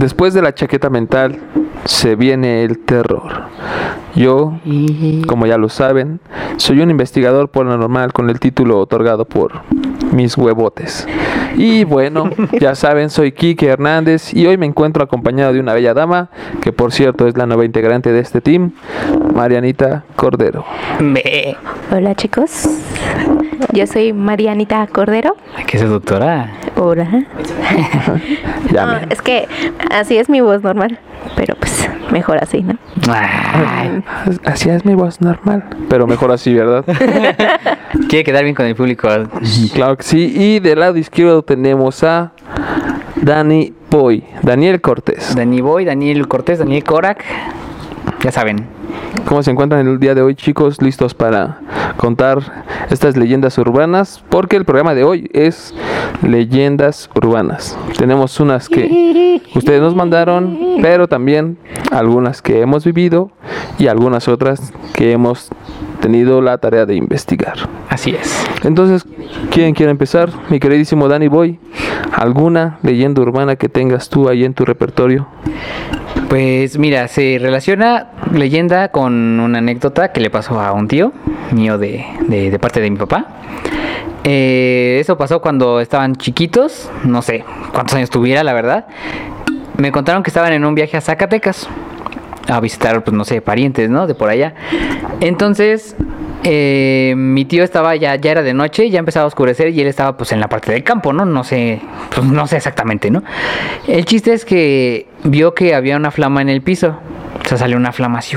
Después de la chaqueta mental se viene el terror. Yo, como ya lo saben, soy un investigador paranormal con el título otorgado por mis huevotes. Y bueno, ya saben, soy Kike Hernández y hoy me encuentro acompañado de una bella dama, que por cierto es la nueva integrante de este team, Marianita Cordero. Me. Hola chicos, yo soy Marianita Cordero. ¿Qué es doctora? Hola. Ya No, me- es que así es mi voz normal, pero pues mejor así, ¿no? Ay, Así es mi voz normal, pero mejor así, ¿verdad? Quiere quedar bien con el público. Claro que sí. Y del lado izquierdo tenemos a Dani Boy, Daniel Cortés. Dani Boy, Daniel Cortés, Daniel Korak. Ya saben. ¿Cómo se encuentran el día de hoy, chicos? ¿Listos para contar estas leyendas urbanas? Porque el programa de hoy es leyendas urbanas. Tenemos unas que ustedes nos mandaron, pero también algunas que hemos vivido y algunas otras que hemos tenido la tarea de investigar. Así es. Entonces, ¿quién quiere empezar? Mi queridísimo Danny Boy, ¿alguna leyenda urbana que tengas tú ahí en tu repertorio? Pues mira, se relaciona leyenda con una anécdota que le pasó a un tío mío de, de- de parte de mi papá. Eh, eso pasó cuando estaban chiquitos, no sé cuántos años tuviera, la verdad. Me contaron que estaban en un viaje a Zacatecas a visitar, pues no sé, parientes, ¿no? De por allá. Entonces, eh, mi tío estaba ya, ya era de noche, ya empezaba a oscurecer y él estaba pues en la parte del campo, ¿no? No sé, pues no sé exactamente, ¿no? El chiste es que vio que había una flama en el piso. O sea, salió una flama así,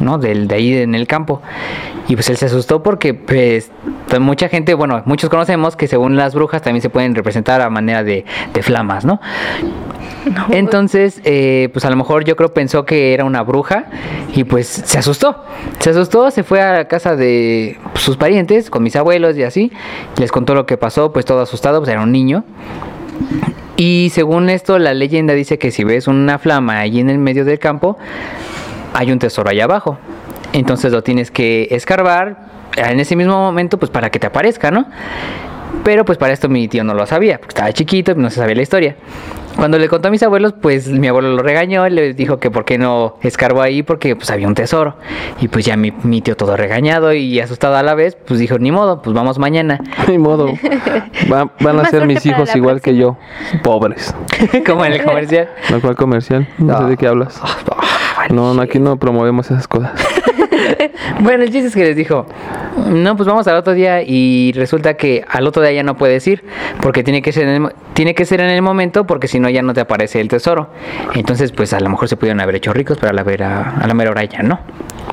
¿no? Del, de ahí en el campo. Y pues él se asustó porque, pues, pues, mucha gente, bueno, muchos conocemos que según las brujas también se pueden representar a manera de, de flamas, ¿no? Entonces, eh, pues a lo mejor yo creo pensó que era una bruja y pues se asustó. Se asustó, se fue a la casa de sus parientes, con mis abuelos y así. Les contó lo que pasó, pues todo asustado, pues era un niño. Y según esto, la leyenda dice que si ves una flama allí en el medio del campo, hay un tesoro allá abajo. Entonces lo tienes que escarbar en ese mismo momento, pues para que te aparezca, ¿no? Pero pues para esto mi tío no lo sabía, porque estaba chiquito y no se sabía la historia. Cuando le contó a mis abuelos, pues mi abuelo lo regañó y le dijo que por qué no escarbó ahí, porque pues había un tesoro. Y pues ya mi, mi tío todo regañado y asustado a la vez, pues dijo, ni modo, pues vamos mañana. Ni modo. Va- van a ser mis hijos igual que yo, pobres. Como en el comercial. ¿No cuál comercial? No sé de qué hablas. No, no, aquí no promovemos esas cosas. Bueno, el chiste es que les dijo, no, pues vamos al otro día y resulta que al otro día ya no puedes ir porque tiene que ser en el, tiene que ser en el momento porque si no ya no te aparece el tesoro. Entonces, pues a lo mejor se pudieron haber hecho ricos, pero a la, vera- a la mera hora ya no.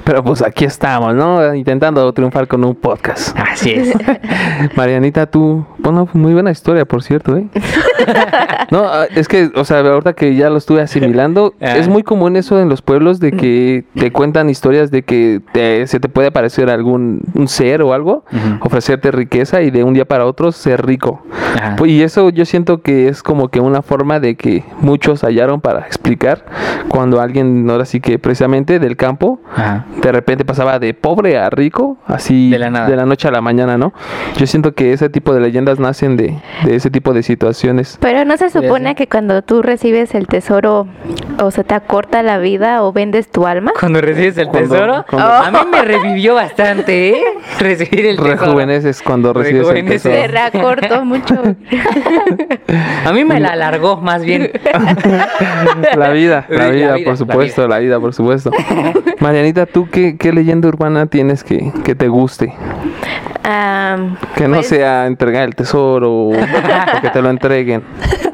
Pero pues aquí estamos, ¿no? Intentando triunfar con un podcast. Así es. Marianita, tú, bueno, muy buena historia, por cierto, ¿eh? No, ah, es que, o sea, ahorita que ya lo estuve asimilando, Ah. es muy común eso en los pueblos de que te cuentan historias de que te- se te puede aparecer algún un ser o algo, ofrecerte riqueza y de un día para otro ser rico. Ajá. Pues, y eso yo siento que es como que una forma de que muchos hallaron para explicar cuando alguien, ahora sí que precisamente del campo, Ajá. De repente pasaba de pobre a rico, así De la nada. de la noche a la mañana, ¿no? Yo siento que ese tipo de leyendas nacen de, de ese tipo de situaciones. Pero no se supone que cuando tú recibes el tesoro o se te acorta la vida o vendes tu alma. Cuando recibes el Cuando- tesoro, cuando- a mí me revivió bastante, ¿eh? Recibir el tesoro. Rejuveneces cuando recibes el tesoro. Se reacortó mucho. A mí me la alargó más bien. La vida, la La vida, vida, por la supuesto, la vida, por supuesto. Marianita, ¿tú qué, qué leyenda urbana tienes que, que te guste? Que no pues, sea entregar el tesoro o, o que te lo entreguen.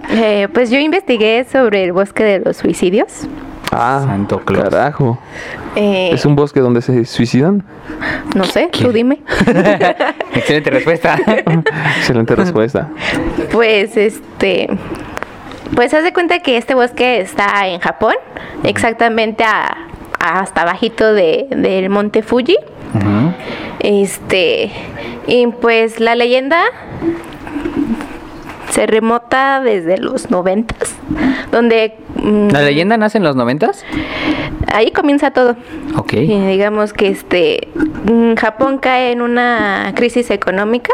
eh, pues yo investigué sobre el bosque de los suicidios. Ah, Santo Claus. carajo. Eh, ¿Es un bosque donde se suicidan? No sé, tú dime. Excelente respuesta. Excelente respuesta. Pues este. Pues haz de cuenta que este bosque está en Japón, exactamente a, a hasta abajito de, del monte Fuji. Este. Y pues la leyenda se remota desde los noventas, donde mm, ¿La leyenda nace en los noventas? ahí comienza todo. Ok. Y digamos que este mm, Japón cae en una crisis económica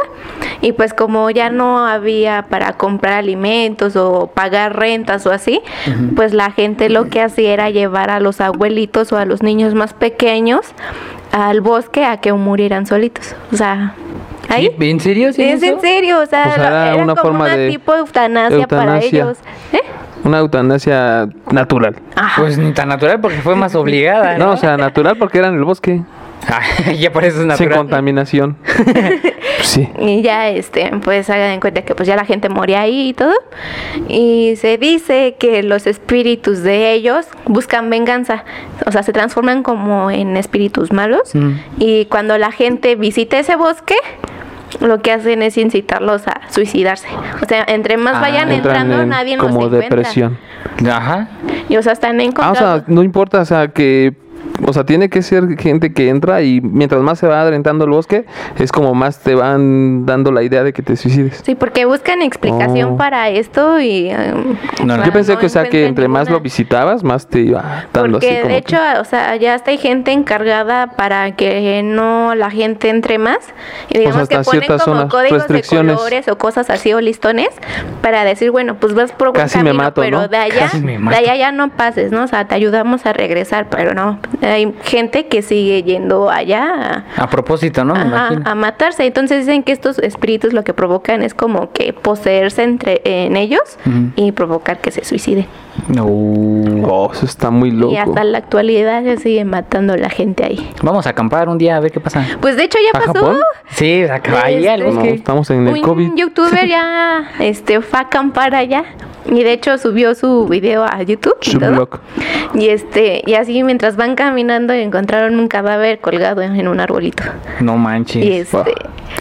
y pues como ya no había para comprar alimentos o pagar rentas o así, pues la gente lo que hacía era llevar a los abuelitos o a los niños más pequeños al bosque a que murieran solitos. O sea, ahí. ¿Sí? ¿En serio? ¿Sí es eso? en serio, o sea, O sea, era era, una como forma una de tipo de eutanasia, para eutanasia. ellos. ¿Eh? Una eutanasia natural. Ajá. Pues ni tan natural porque fue más obligada. No, o sea, natural porque era en el bosque, Ah, ya por eso es sin natural. contaminación. Pues sí. Y ya, este, pues hagan en cuenta que pues ya la gente moría ahí y todo. Y se dice que los espíritus de ellos buscan venganza. O sea, se transforman como en espíritus malos. Mm. Y cuando la gente visita ese bosque, lo que hacen es incitarlos a suicidarse. O sea, entre más Ah, vayan Entran entrando, en nadie nos como encuentra. depresión. Ajá. Y o sea, están Ah, o encontrando. sea, no importa, o sea, que o sea, tiene que ser gente que entra y mientras más se va adentrando el bosque, es como más te van dando la idea de que te suicides. Sí, porque buscan explicación Oh. para esto y... um, No, no. Yo pensé no que, o sea, que entre más lo visitabas, más te iba dando así Porque como de que- hecho, o sea, ya hasta hay gente encargada para que no la gente entre más. Y digamos hasta que ponen ciertas como zonas, códigos de colores o cosas así o listones para decir, bueno, pues vas por buen Casi me camino, mato, pero ¿no? de allá, Casi me de allá ya no pases, ¿no? O sea, te ayudamos a regresar, pero no. Hay gente que sigue yendo allá a, A propósito, ¿no? Me Ajá, imagino. a matarse. Entonces dicen que estos espíritus lo que provocan es como que poseerse entre en ellos y provocar que se suiciden. No. Oh, eso está muy loco. Y hasta la actualidad se sigue matando la gente ahí. Vamos a acampar un día a ver qué pasa. Pues de hecho ya ¿A pasó. Japón? Sí, acá Este- No, estamos en el Un COVID. youtuber ya este, fue a acampar allá. Y de hecho subió su video a YouTube. y Su todo. blog. Y este, y así mientras van caminando encontraron un cadáver colgado en un arbolito. No manches. Y este, Wow,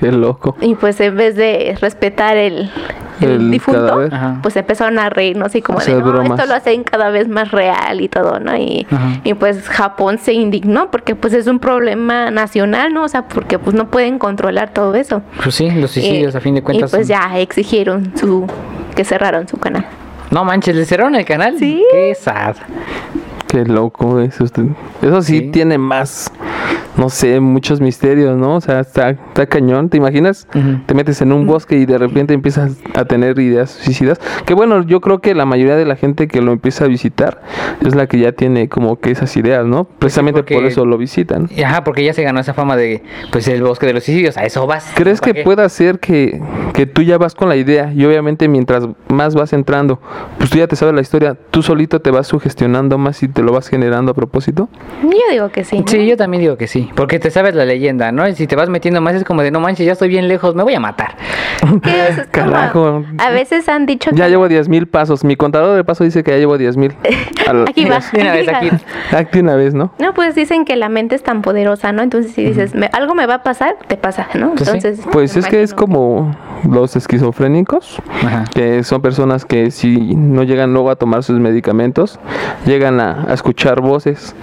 qué loco. y pues en vez de respetar el, el El difunto, pues empezaron a reírnos y como de no, bromas. esto lo hacen cada vez más real y todo, ¿no? Y, y pues Japón se indignó porque pues es un problema nacional, ¿no? O sea, porque pues no pueden controlar todo eso. Pues sí, los suicidios Eh, a fin de cuentas. Y pues son- ya exigieron su que cerraron su canal. No manches, ¿le cerraron el canal? Sí. Qué sad. Qué loco eso. Eso sí, Sí. tiene más, no sé, muchos misterios, ¿no? O sea, está, está cañón. ¿Te imaginas? Te metes en un bosque y de repente empiezas a tener ideas suicidas. Que bueno, yo creo que la mayoría de la gente que lo empieza a visitar es la que ya tiene como que esas ideas, ¿no? Precisamente por eso lo visitan. Ajá, porque ya se ganó esa fama de, pues, el bosque de los suicidios. A eso vas. ¿Crees que ¿Para qué? pueda ser que, que tú ya vas con la idea y obviamente mientras más vas entrando, pues tú ya te sabes la historia, tú solito te vas sugestionando más y te lo vas generando a propósito? Yo digo que sí. ¿no? Sí, yo también digo que sí. Porque te sabes la leyenda, ¿no? Y si te vas metiendo más es como de, no manches, ya estoy bien lejos, me voy a matar. Es Carajo. a veces han dicho Ya que llevo 10 mil pasos. Mi contador de paso dice que ya llevo 10 mil. aquí va. De una vez aquí. Una vez, ¿no? No, pues dicen que la mente es tan poderosa, ¿no? Entonces si dices, "Me- algo me va a pasar, te pasa, ¿no? Pues sí. Entonces, Pues es que es como los esquizofrénicos, Ajá. que son personas que si no llegan luego a tomar sus medicamentos, llegan a, a escuchar voces.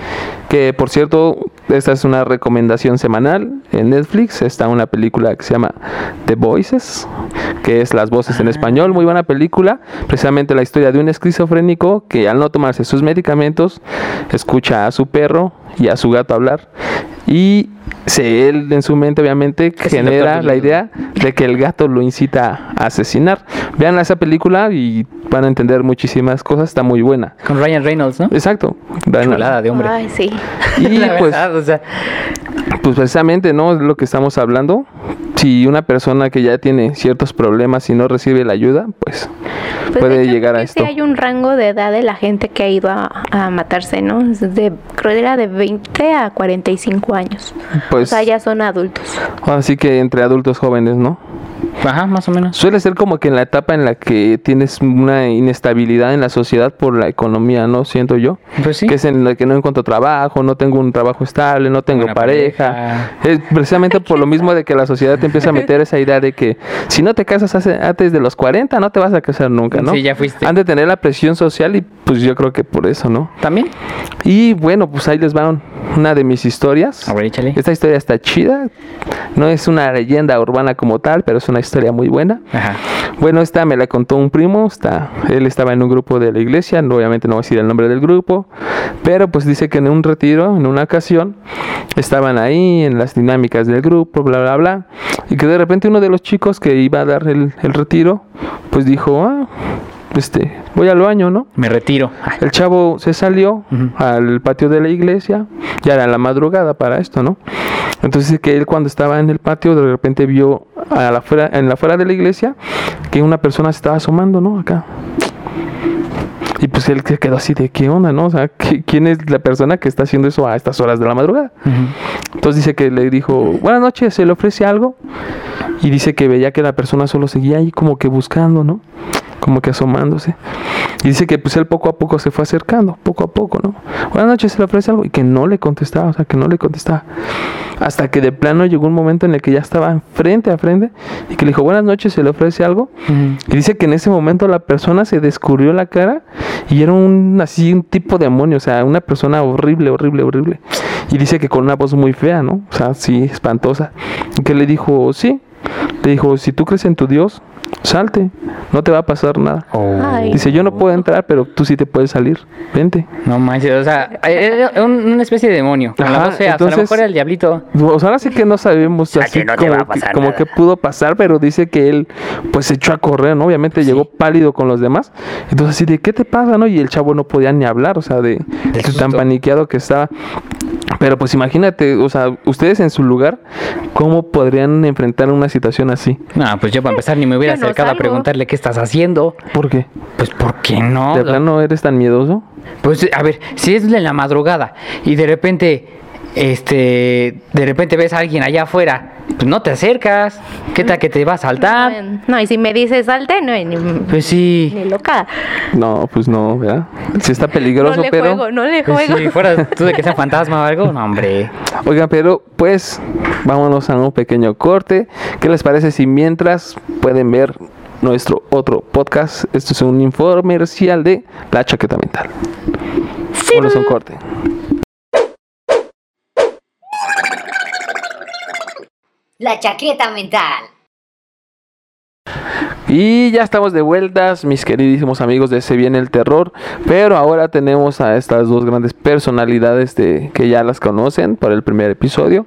Que por cierto, esta es una recomendación semanal en Netflix. Está una película que se llama The Voices, que es Las Voces en español. Muy buena película. Precisamente la historia de un esquizofrénico que al no tomarse sus medicamentos, escucha a su perro y a su gato hablar. Y se, él en su mente obviamente Es genera la idea de que el gato lo incita a asesinar. Vean esa película y van a entender muchísimas cosas, está muy buena. Con Ryan Reynolds, ¿no? Exacto. Chulada de hombre. Ay, sí. Y La pues, verdad, o sea, pues precisamente, ¿no? Es lo que estamos hablando. Si una persona que ya tiene ciertos problemas y no recibe la ayuda, pues, Pues, de puede hecho, llegar a esto. Sí hay un rango de edad de la gente que ha ido a, a matarse, ¿no? De, creo que era de 20 a 45 años. Pues, o sea, ya son adultos. así que entre adultos jóvenes, ¿no? Ajá, más o menos. Suele ser como que en la etapa en la que tienes una inestabilidad en la sociedad por la economía, ¿no? Siento yo. Pues sí. Que es en la que no encuentro trabajo, no tengo un trabajo estable, no tengo Buena pareja. pareja. Es precisamente por lo mismo de que la sociedad te empieza a meter esa idea de que si no te casas hace- antes de los 40, no te vas a casar nunca, ¿no? Sí, ya fuiste. Han de tener la presión social y pues yo creo que por eso, ¿no? ¿También? Y bueno, pues ahí les va un- una de mis historias. A ver, échale. Esta historia está chida. No es una leyenda urbana como tal, pero es una historia muy buena. Ajá. Bueno, esta me la contó un primo. Está, él estaba en un grupo de la iglesia. Obviamente no voy a decir el nombre del grupo. Pero pues dice que en un retiro, en una ocasión, estaban ahí en las dinámicas del grupo, bla, bla, bla. Y que de repente uno de los chicos que iba a dar el, el retiro, pues dijo, ah, este, voy al baño, ¿no? Me retiro. Ay, El chavo se salió al patio de la iglesia, ya era la madrugada para esto, ¿no? Entonces que él cuando estaba en el patio de repente vio a la fuera, en la afuera de la iglesia que una persona se estaba asomando, ¿no? Acá. Y pues él se quedó así de qué onda, ¿no? O sea, ¿qui- ¿quién es la persona que está haciendo eso a estas horas de la madrugada? Entonces dice que le dijo, buenas noches, se le ofrece algo. Y dice que veía que la persona solo seguía ahí como que buscando, ¿no? Como que asomándose. Y dice que pues él poco a poco se fue acercando, poco a poco, ¿no? Buenas noches, se le ofrece algo. Y que no le contestaba, o sea, que no le contestaba. Hasta que de plano llegó un momento en el que ya estaba frente a frente y que le dijo, buenas noches, se le ofrece algo. Y dice que en ese momento la persona se descubrió la cara y era un así un tipo demonio, o sea, una persona horrible, horrible, horrible. Y dice que con una voz muy fea, ¿no? O sea, sí, espantosa. Y que le dijo, sí. Le dijo, si tú crees en tu Dios, salte, no te va a pasar nada. Oh. Dice, yo no puedo entrar, pero tú sí te puedes salir. Vente. No manches, o sea, era un- una especie de demonio. Ajá, o sea, a lo mejor era el diablito. Pues ahora sí que no sabemos así que no te como, que, como pudo pasar, pero dice que él pues se echó a correr, ¿no? Obviamente llegó pálido con los demás. Entonces así de, ¿qué te pasa, no? Y el chavo no podía ni hablar, o sea, de, de tan paniqueado que estaba. Pero pues imagínate, o sea, ustedes en su lugar, ¿cómo podrían enfrentar una situación así? No, pues yo para empezar ni me hubiera no acercado a preguntarle qué estás haciendo. ¿Por qué? Pues ¿por qué no? ¿De plano eres tan miedoso? Pues a ver, si es de la madrugada y de repente, este, de repente ves a alguien allá afuera, pues no te acercas. ¿Qué tal que te va a saltar? No, y si me dices salte, no, ni, Pues sí. ni loca. No, pues no, ¿verdad? Sí está peligroso, no le pero... juego, no le Pues juego. si fuera tú de que sea fantasma o algo, no, hombre. Oigan, pero pues vámonos a un pequeño corte. ¿Qué les parece si mientras pueden ver nuestro otro podcast? Esto es un infomercial de La Chaqueta Mental. Vámonos a un corte. La chaqueta mental. Y ya estamos de vueltas, mis queridísimos amigos de Se Viene el Terror. Pero ahora tenemos a estas dos grandes personalidades de, que ya las conocen por el primer episodio.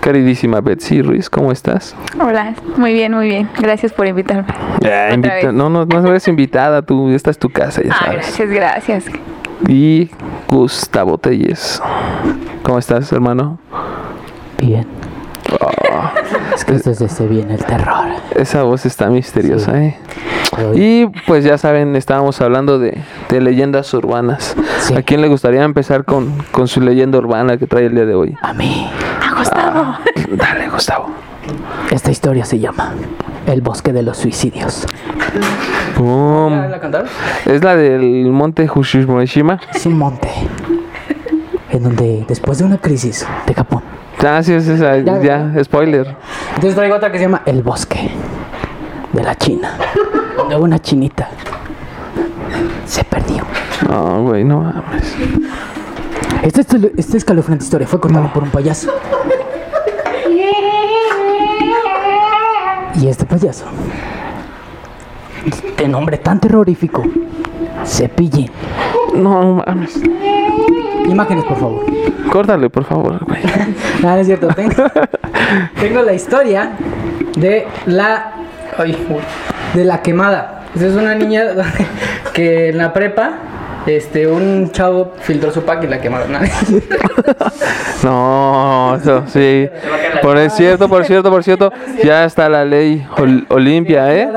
Queridísima Betsy Ruiz, ¿cómo estás? Hola, muy bien, muy bien. Gracias por invitarme. Ya, Otra invita- vez. no, no, no eres invitada, tú, esta es tu casa, ya Ah, sabes. gracias, gracias. y Gustavo Telles. ¿Cómo estás, hermano? Bien. Es que desde se viene el terror. esa voz está misteriosa, ¿eh? Y pues ya saben, estábamos hablando de, de leyendas urbanas. Sí. ¿A quién le gustaría empezar con, con su leyenda urbana que trae el día de hoy? A mí, Ah, dale, Gustavo. esta historia se llama El bosque de los suicidios. Pum. cantar? Es la del monte Hushimoshima. Es un monte en donde después de una crisis de Japón. Ah, sí, es esa, ya, spoiler. Entonces traigo otra que se llama El bosque de la China. De una chinita. Se perdió. No, güey, no mames. Esta, esta, esta escalofriante historia fue contada por un payaso. Y este payaso, de nombre tan terrorífico, Cepillín. No mames. Imágenes, por favor. Córtale, por favor, güey. No, no es cierto. Tengo, tengo la historia de la. ay, de la quemada. Esa es una niña que en la prepa. Este, un chavo filtró su pack y la quemaron. No, eso sí. Por cierto, por cierto, por cierto, ya está la ley Ol- Olimpia, ¿eh?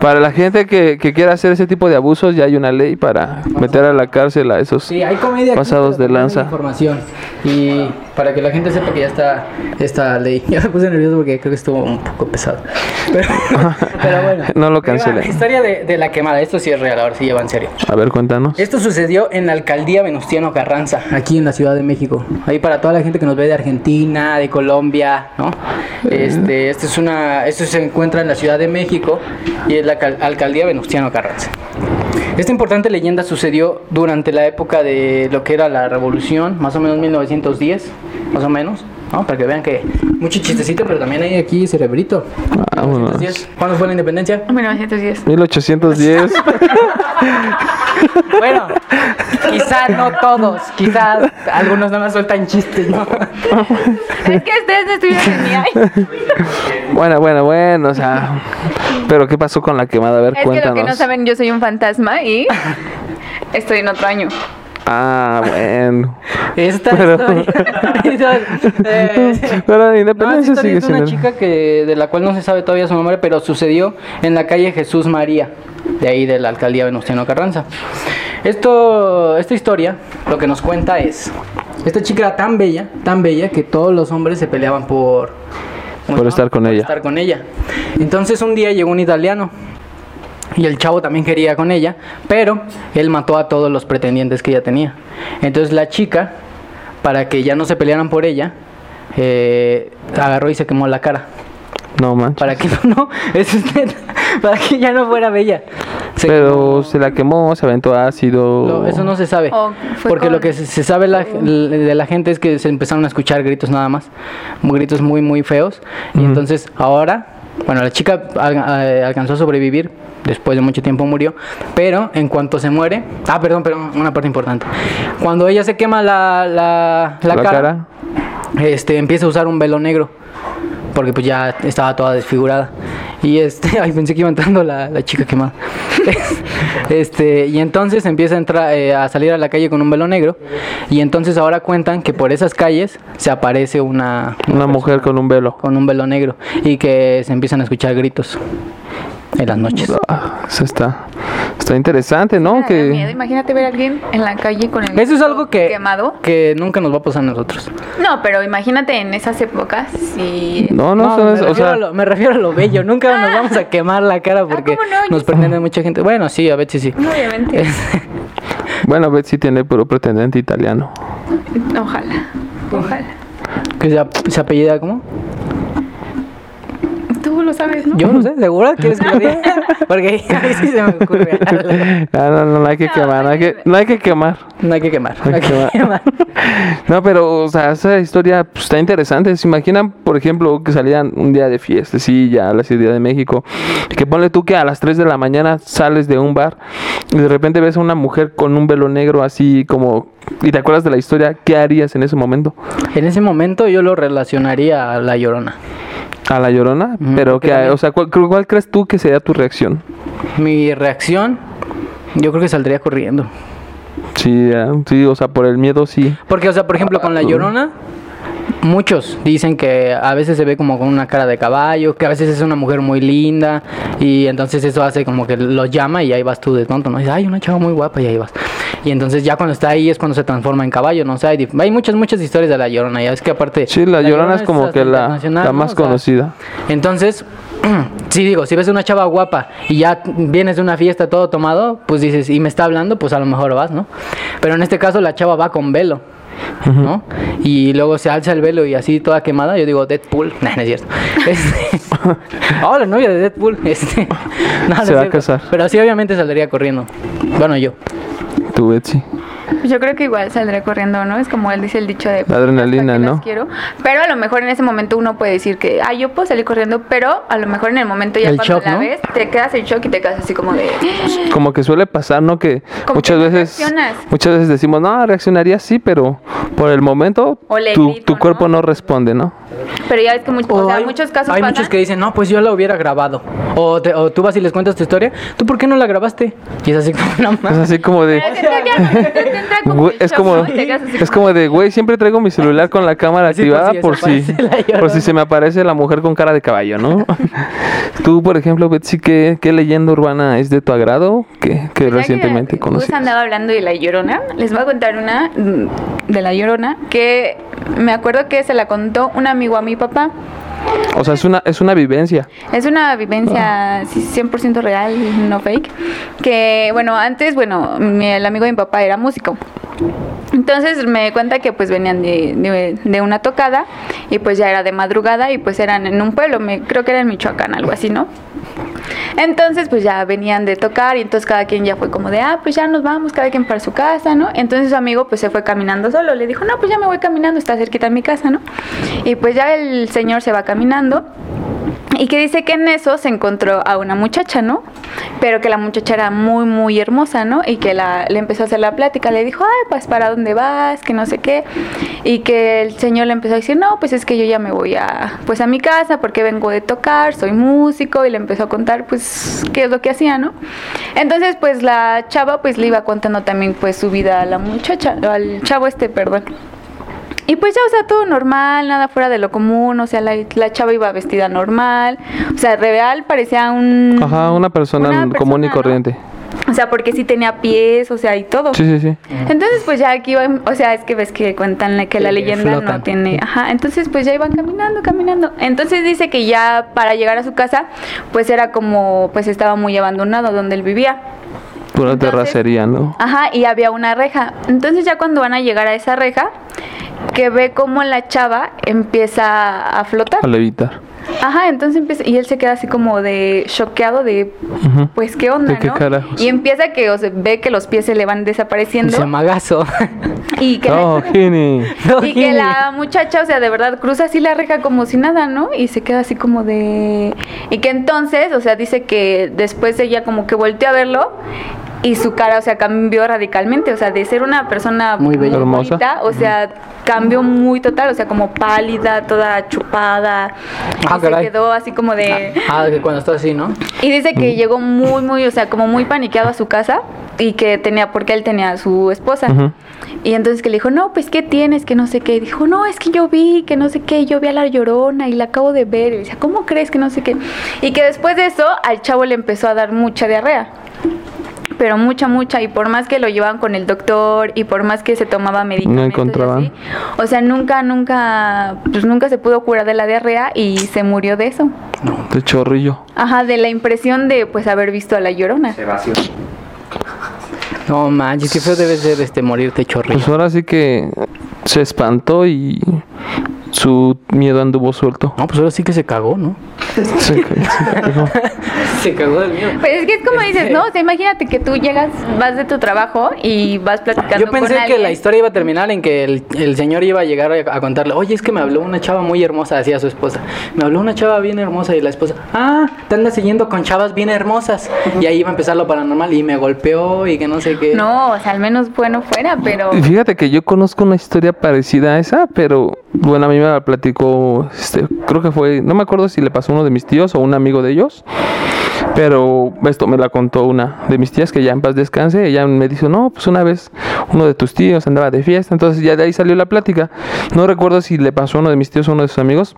Para la gente que, que quiera hacer ese tipo de abusos, ya hay una ley para meter a la cárcel a esos. Sí, hay comedia. Pasados de lanza. Información. Y para que la gente sepa que ya está esta ley. Ya me puse nervioso porque creo que estuvo un poco pesado. Pero, pero bueno. No lo. La historia de, de la quemada. Esto sí es real, ahora sí lleva en serio. A ver, cuéntanos. Esto sucedió en la alcaldía Venustiano Carranza, aquí en la Ciudad de México. Ahí para toda la gente que nos ve de Argentina, de Colombia, ¿no? Este, este es una, esto se encuentra en la Ciudad de México y es la cal- alcaldía Venustiano Carranza. Esta importante leyenda sucedió durante la época de lo que era la revolución, más o menos 1910, más o menos. ¿No? Para que vean que mucho chistecito, pero también hay aquí cerebrito. Vámonos. 1910. ¿Cuándo fue la independencia? 1910. 1810. Bueno, quizás no todos, quizás algunos nada más sueltan chistes, ¿no? Es que ustedes no estuvieron en mi ay. bueno, bueno, bueno, o sea. Pero ¿qué pasó con la quemada? A ver, Es que lo cuéntanos. que no saben, yo soy un fantasma y estoy en otro año. Ah, bueno. Esta Pero- historia. eh, Pero la No, esta independencia historia sigue es una siendo. chica que, de la cual no se sabe todavía su nombre, pero sucedió en la calle Jesús María, de ahí de la alcaldía Venustiano Carranza. Esto, esta historia lo que nos cuenta es, esta chica era tan bella, tan bella, que todos los hombres se peleaban por... ¿cómo Por se estar con Por ella. estar con ella. Entonces un día llegó un italiano y el chavo también quería con ella, pero él mató a todos los pretendientes que ella tenía. Entonces la chica, para que ya no se pelearan por ella, eh, agarró y se quemó la cara. No manches. Para que no, no, eso es neta, para que ya no fuera bella. Se Pero se la quemó, se aventó ácido. no, eso no se sabe. O fue Porque lo que se, sabe la- de la gente es que se empezaron a escuchar gritos nada más. Muy- Gritos muy, muy feos. Y entonces ahora, bueno, la chica eh, alcanzó a sobrevivir. Después de mucho tiempo murió. Pero en cuanto se muere. Ah, perdón, perdón, una parte importante. Cuando ella se quema la, la, la La cara, cara. este empieza a usar un velo negro porque pues ya estaba toda desfigurada y este ay pensé que iba entrando la, la chica quemada este y entonces empieza a entrar eh, a salir a la calle con un velo negro y entonces ahora cuentan que por esas calles se aparece una Una mujer con un velo. con un velo negro y que se empiezan a escuchar gritos en las noches Ah, eso está. Está interesante, ¿no? Que. miedo. Imagínate ver a alguien en la calle con el eso es algo que quemado. que nunca nos va a pasar a nosotros No, pero imagínate en esas épocas si No, no, No, eso me, es- o refiero sea. a lo, me refiero a lo bello. Nunca nos vamos a quemar la cara porque ¿cómo no? Nos pretende mucha gente. Bueno, sí, a veces sí. obviamente. Bueno, Betsy tiene puro pretendente italiano. Ojalá. Ojalá. que se, se apellida ¿cómo? Sabes, ¿no? Yo no sé, ¿seguro quieres que lo diga? Porque ahí, ahí sí se me ocurre. Ah, no, no, no hay que quemar, no hay que, no hay que quemar. No hay que quemar. No hay que quemar. quemar. No, pero, o sea, esa historia pues, está interesante. ¿Se imaginan, por ejemplo, que salían un día de fiesta, sí, ya a la Ciudad de México, y que ponle tú que a las 3 de la mañana sales de un bar y de repente ves a una mujer con un velo negro así como... ¿Y te acuerdas de la historia? ¿Qué harías en ese momento? En ese momento yo lo relacionaría a la llorona. ¿A la llorona? Pero que, o sea, ¿cuál, cuál crees tú que sería tu reacción? Mi reacción, yo creo que saldría corriendo. Sí, sí, o sea, por el miedo sí. Porque, o sea, por ejemplo, con la llorona, muchos dicen que a veces se ve como con una cara de caballo, que a veces es una mujer muy linda, y entonces eso hace como que los llama y ahí vas tú de tonto, ¿no? Y dices, ay, una chava muy guapa y ahí vas. Y entonces ya cuando está ahí es cuando se transforma en caballo, no sé, hay, muchas, muchas historias de la llorona, ya es que aparte... Sí, la, llorona es como que la, la ¿no? más O sea, conocida. entonces, sí digo, si ves una chava guapa y ya vienes de una fiesta todo tomado, pues dices, y me está hablando, pues a lo mejor vas, ¿no? Pero en este caso la chava va con velo, ¿no? Y luego se alza el velo y así toda quemada, yo digo, Deadpool, no, no es cierto. Este, oh, la novia de Deadpool, este, no, no Se va a casar. Pero sí, obviamente saldría corriendo. Bueno, yo. Tú, Betsy. Yo creo que igual saldré corriendo, ¿no? Es como él dice el dicho de... La adrenalina, "¿Para qué las ¿no? quiero? Pero a lo mejor en ese momento uno puede decir que, ah, yo puedo salir corriendo, pero a lo mejor en el momento ya El cuando shock, la ¿no? ves, te quedas en shock y te quedas así como de... Como que suele pasar, ¿no? Que Como muchas que veces reaccionas. muchas veces decimos, no, reaccionaría así, pero por el momento O le tu, grito, tu cuerpo ¿no? no responde, ¿no? Pero ya ves que much- o sea, hay, muchos casos hay pasan. muchos que dicen, no, pues yo la hubiera grabado. O, te- o tú vas y les cuentas tu historia, ¿tú por qué no la grabaste? Y es así como, no Es así como de... Es como es como, es de, güey, siempre traigo mi celular con la cámara Sí, por activada si por si, la llorona. por si se me aparece la mujer con cara de caballo, ¿no? Tú, por ejemplo, Betsy, ¿qué, qué leyenda urbana es de tu agrado que, que recientemente conociste? Gus andaba hablando de la Llorona. Les voy a contar una mm, de la Llorona que me acuerdo que se la contó un amigo a mi papá. O sea, es una, es una vivencia. Es una vivencia sí, 100% real, no fake. Que, bueno, antes, bueno, mi- el amigo de mi papá era músico. Entonces me cuenta que pues venían de, de- de una tocada y pues ya era de madrugada y pues eran en un pueblo, me, creo que era en Michoacán, algo así, ¿no? Entonces, pues ya venían de tocar y entonces cada quien ya fue como de, ah, pues ya nos vamos, cada quien para su casa, ¿no? Entonces su amigo pues se fue caminando solo, le dijo, no, pues ya me voy caminando, está cerquita de mi casa, ¿no? Y pues ya el señor se va caminando. Y que dice que en eso se encontró a una muchacha, ¿no? Pero que la muchacha era muy, muy hermosa, ¿no? Y que la, le empezó a hacer la plática, le dijo, ay, pues para dónde vas, que no sé qué. Y que el señor le empezó a decir, no, pues es que yo ya me voy a, pues a mi casa porque vengo de tocar, soy músico. Y le empezó a contar, pues, qué es lo que hacía, ¿no? Entonces, pues la chava, pues le iba contando también, pues, su vida a la muchacha, al chavo este, perdón. Y pues ya, o sea, todo normal, nada fuera de lo común, o sea, la, la chava iba vestida normal, o sea, real parecía un... Ajá, una persona una común y corriente. O sea, porque sí tenía pies, o sea, y todo. Sí, sí, sí. Entonces, pues ya aquí iban, o sea, es que ves que cuentan que la leyenda no tiene, ajá, entonces pues ya iban caminando, caminando. Entonces dice que ya para llegar a su casa, pues era como, pues estaba muy abandonado donde él vivía. Pura Entonces- terracería, ¿no? Ajá, y había una reja. Entonces ya cuando van a llegar a esa reja, que ve como la chava empieza a flotar. A levitar. Ajá, entonces empieza, y él se queda así como de choqueado de, pues, ¿qué onda, ¿De qué no? carajos? Y empieza que, o sea, ve que los pies se le van desapareciendo se magazo. y que, No, la. No, y que la muchacha, o sea, de verdad cruza así la reja como si nada, ¿no? Y se queda así como de... Y que entonces, o sea, dice que después ella como que volteó a verlo y su cara, o sea, cambió radicalmente, o sea, de ser una persona Muy bella. Hermosa. bonita, o sea, cambió muy total, o sea, como pálida, toda chupada, Ah, y se quedó así como de... Ah, que cuando está así, ¿no? Y dice que llegó muy, muy, o sea, como muy paniqueado a su casa y que tenía, porque él tenía a su esposa. Y entonces que le dijo, no, pues, ¿qué tienes? Que no sé qué. Y dijo, no, es que yo vi, que no sé qué, yo vi a la llorona y la acabo de ver. Y decía, ¿cómo crees que no sé qué? Y que después de eso, al chavo le empezó a dar mucha diarrea. Pero mucha, mucha. Y por más que lo llevaban con el doctor y por más que se tomaba medicamentos. y encontraban. así, o sea, nunca, nunca, pues nunca se pudo curar de la diarrea y se murió de eso. De chorrillo. Ajá, de la impresión de pues haber visto a la llorona. No manches, qué feo debe ser este morirte chorrillo. Pues ahora sí que se espantó y su miedo anduvo suelto. No, pues ahora sí que se cagó, ¿no? Se- se cagó. se cagó del miedo. Pues es que es como dices, ¿no? O sea, imagínate que tú llegas, vas de tu trabajo y vas platicando Yo pensé con que alguien. la historia iba a terminar en que el, el señor iba a llegar a, a contarle, oye, es que me habló una chava muy hermosa, decía su esposa. Me habló una chava bien hermosa y la esposa, ah, te andas siguiendo con chavas bien hermosas. Y ahí iba a empezar lo paranormal y me golpeó y que no sé qué. No, o sea, al menos bueno fuera, pero... Y Fíjate que yo conozco una historia parecida a esa, pero bueno, a mí me la platicó, este, creo que fue, no me acuerdo si le pasó a uno de mis tíos o un amigo de ellos, pero esto me la contó una de mis tías que ya en paz descanse, ella me dijo, no, pues una vez uno de tus tíos andaba de fiesta, entonces ya de ahí salió la plática, no recuerdo si le pasó a uno de mis tíos o a uno de sus amigos,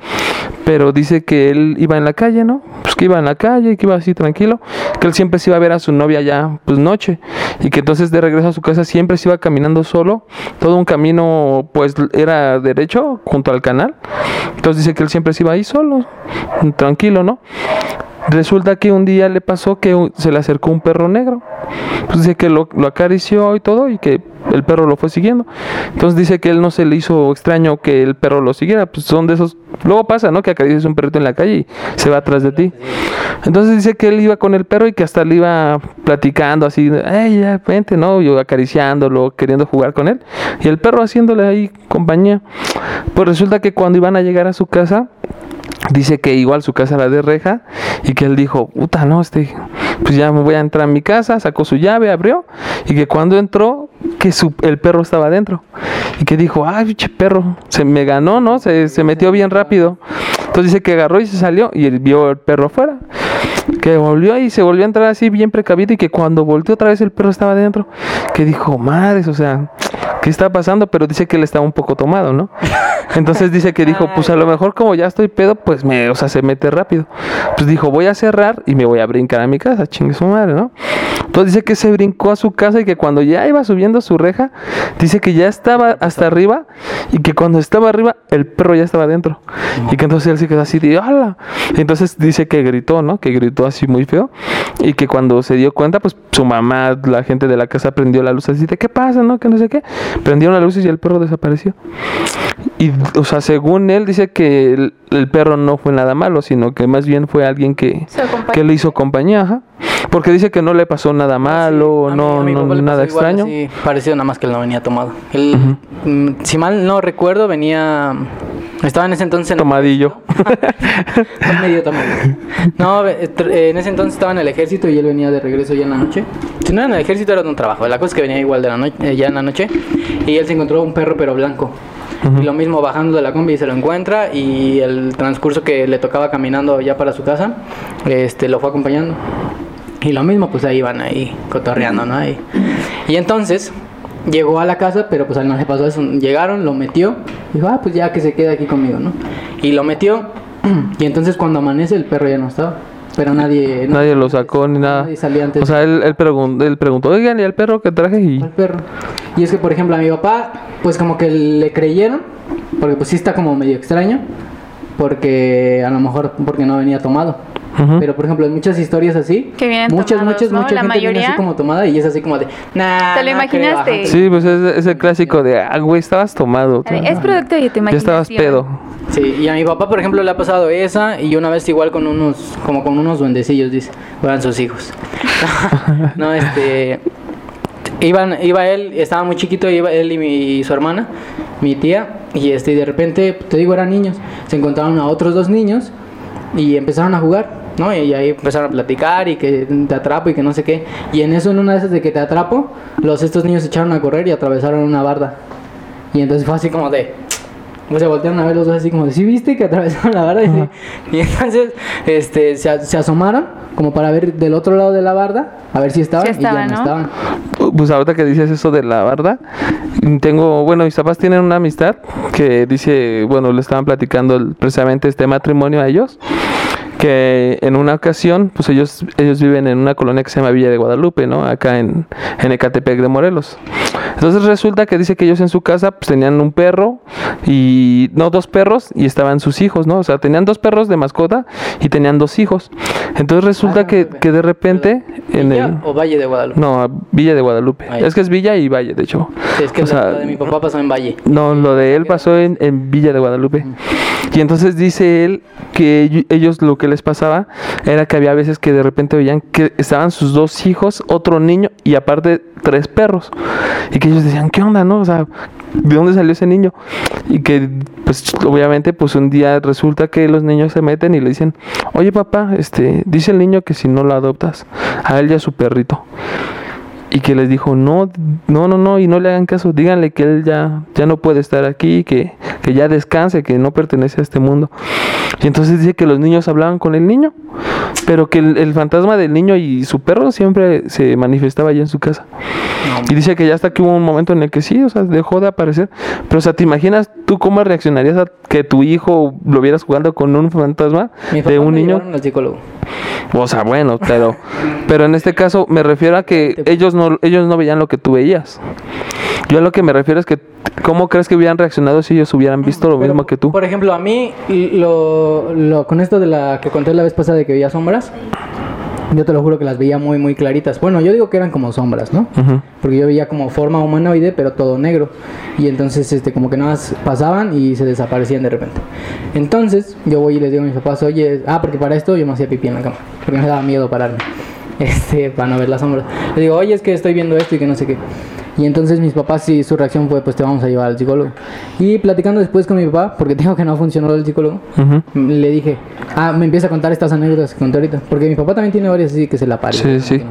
pero dice que él iba en la calle, ¿no? Pues que iba en la calle, que iba así tranquilo, que él siempre se iba a ver a su novia ya, pues noche, y que entonces de regreso a su casa siempre se iba caminando solo, todo un camino pues era derecho junto al canal, entonces dice que él siempre se iba ahí solo, tranquilo, ¿no? Resulta que un día le pasó que se le acercó un perro negro. Pues dice que lo, lo acarició y todo y que el perro lo fue siguiendo. Entonces dice que él no se le hizo extraño que el perro lo siguiera. Pues son de esos... Luego pasa, ¿no? Que acaricias un perrito en la calle y se va atrás de ti. Entonces dice que él iba con el perro y que hasta le iba platicando así, ¡ay, ya, vente! ¿no? Yo acariciándolo, queriendo jugar con él. Y el perro haciéndole ahí compañía. Pues resulta que cuando iban a llegar a su casa, Dice que igual su casa era de reja y que él dijo, puta, no, este, pues ya me voy a entrar a mi casa, sacó su llave, abrió y que cuando entró, que su, el perro estaba adentro y que dijo, ay, pinche perro, se me ganó, ¿no? Se, se metió bien rápido. Entonces dice que agarró y se salió y él vio el perro afuera. Que volvió y se volvió a entrar así bien precavido y que cuando volteó otra vez el perro estaba adentro. Que dijo, madres, o sea, ¿qué está pasando? Pero dice que él estaba un poco tomado, ¿no? Entonces dice que dijo, pues a lo mejor como ya estoy pedo, pues me, o sea, se mete rápido. Pues dijo, voy a cerrar y me voy a brincar a mi casa, chingue su madre, ¿no? Entonces dice que se brincó a su casa y que cuando ya iba subiendo su reja, dice que ya estaba hasta arriba y que cuando estaba arriba el perro ya estaba adentro. Y que entonces él se quedó así de ¡Hala! Entonces dice que gritó, ¿no? Que gritó así muy feo y que cuando se dio cuenta, pues su mamá, la gente de la casa prendió la luz así de ¿qué pasa? ¿No? Que no sé qué. Prendieron las luces y el perro desapareció. Y, o sea, según él dice que el, el perro no fue nada malo, sino que más bien fue alguien que, que le hizo compañía, ajá. Porque dice que no le pasó nada malo, A mí- no, no- nada extraño. así, parecido nada más que él no venía tomado. Él, mm, si mal no recuerdo, venía. Estaba en ese entonces en el Tomadillo. Medio tomadillo. No, eh, en ese entonces estaba en el ejército y él venía de regreso ya en la noche. Si no era en el ejército era de un trabajo. La cosa es que venía igual de la noche, eh, ya en la noche. Y él se encontró un perro pero blanco. Y lo mismo bajando de la combi se lo encuentra y el transcurso que le tocaba caminando ya para su casa, este, lo fue acompañando. Y lo mismo, pues ahí iban ahí cotorreando, ¿no? Ahí. Y entonces llegó a la casa, pero pues a él no le pasó eso. Llegaron, lo metió, dijo, ah, pues ya que se quede aquí conmigo, ¿no? Y lo metió, y entonces cuando amanece el perro ya no estaba. Pero nadie... Nadie lo sacó ni nada. Nadie salía antes. O sea, él, él, pregun- él preguntó, oigan, ¿y el perro que traje? Y al perro. Y es que, por ejemplo, a mi papá, pues como que le creyeron, porque pues sí está como medio extraño, porque a lo mejor porque no venía tomado. Pero por ejemplo, en muchas historias así, Que vienen muchas, tomados, muchas, ¿no? mucha La gente viene mayoría. así como tomada y es así como de, nah, ¿Te lo no creo", imaginaste? Sí, pues es, es el clásico de, ah, güey, estabas tomado. Es producto de tu imaginación. Ya estabas pedo. Sí, y a mi papá, por ejemplo, le ha pasado esa y una vez igual con unos, como con unos duendecillos, dice, eran sus hijos. no, este, iban, iba él, estaba muy chiquito, iba él y, mi, y su hermana, mi tía, y este, y de repente, te digo, eran niños, se encontraron a otros dos niños y empezaron a jugar. ¿No? Y ahí empezaron a platicar y que te atrapo y que no sé qué. Y en eso, en una de esas de que te atrapo, los estos niños se echaron a correr y atravesaron una barda. Y entonces fue así como de, pues se voltearon a ver los dos así como de, ¿sí viste que atravesaron la barda? Y, sí. y entonces este, se, asomaron como para ver del otro lado de la barda, a ver si estaban, Sí y ya estaban, no ¿no? estaban. Pues ahorita que dices eso de la barda, tengo, bueno, mis papás tienen una amistad que dice, bueno, le estaban platicando precisamente este matrimonio a ellos, que en una ocasión, pues ellos, ellos viven en una colonia que se llama Villa de Guadalupe, ¿no? Acá en, en Ecatepec de Morelos. Entonces resulta que dice que ellos en su casa pues tenían un perro y, no, dos perros y estaban sus hijos, ¿no? O sea, tenían dos perros de mascota y tenían dos hijos. Entonces resulta Ah, que, que de repente en ¿Villa el... o Valle de Guadalupe? No, Villa de Guadalupe. Ah, es que es Villa y Valle, de hecho. Sí, es que o sea, la de mi papá pasó en Valle. no, lo de él pasó en, en Villa de Guadalupe. Y entonces dice él que ello- ellos lo que les pasaba era que había veces que de repente veían que estaban sus dos hijos, otro niño y aparte tres perros. Y que ellos decían, ¿qué onda, no? O sea, ¿de dónde salió ese niño? Y que, pues, obviamente, pues un día resulta que los niños se meten y le dicen, oye papá, este, dice el niño que si no lo adoptas, a él y a su perrito. Y que les dijo, no, no, no, no, y no le hagan caso, díganle que él ya, ya no puede estar aquí, que, que ya descanse, que no pertenece a este mundo. Y entonces dice que los niños hablaban con el niño, pero que el, el fantasma del niño y su perro siempre se manifestaba allá en su casa. Y dice que ya hasta que hubo un momento en el que sí, o sea, dejó de aparecer. Pero, o sea, ¿te imaginas tú cómo reaccionarías a que tu hijo lo vieras jugando con un fantasma Mi de un me niño? al psicólogo. O sea, bueno, pero, pero en este caso me refiero a que ellos no, ellos no veían lo que tú veías. Yo a lo que me refiero es que, ¿cómo crees que hubieran reaccionado si ellos hubieran visto lo Pero, mismo que tú? Por ejemplo, a mí, lo, lo- con esto de la que conté la vez pasada de que veía sombras, yo te lo juro que las veía muy, muy claritas. Bueno, yo digo que eran como sombras, ¿no? Porque yo veía como forma humanoide, pero todo negro. Y entonces, este, como que nada más pasaban y se desaparecían de repente. Entonces, yo voy y les digo a mis papás, oye, ah, porque para esto yo me hacía pipí en la cama. Porque me daba miedo pararme. Este, para no ver las sombras. Les digo, oye, es que estoy viendo esto y que no sé qué. Y entonces mis papás, sí, su reacción fue, pues te vamos a llevar al psicólogo. Y platicando después con mi papá, porque tengo que no funcionó el psicólogo, Ujú. le dije, ah, me empieza a contar estas anécdotas que conté ahorita. Porque mi papá también tiene varias así que se la parecen. Sí, sí.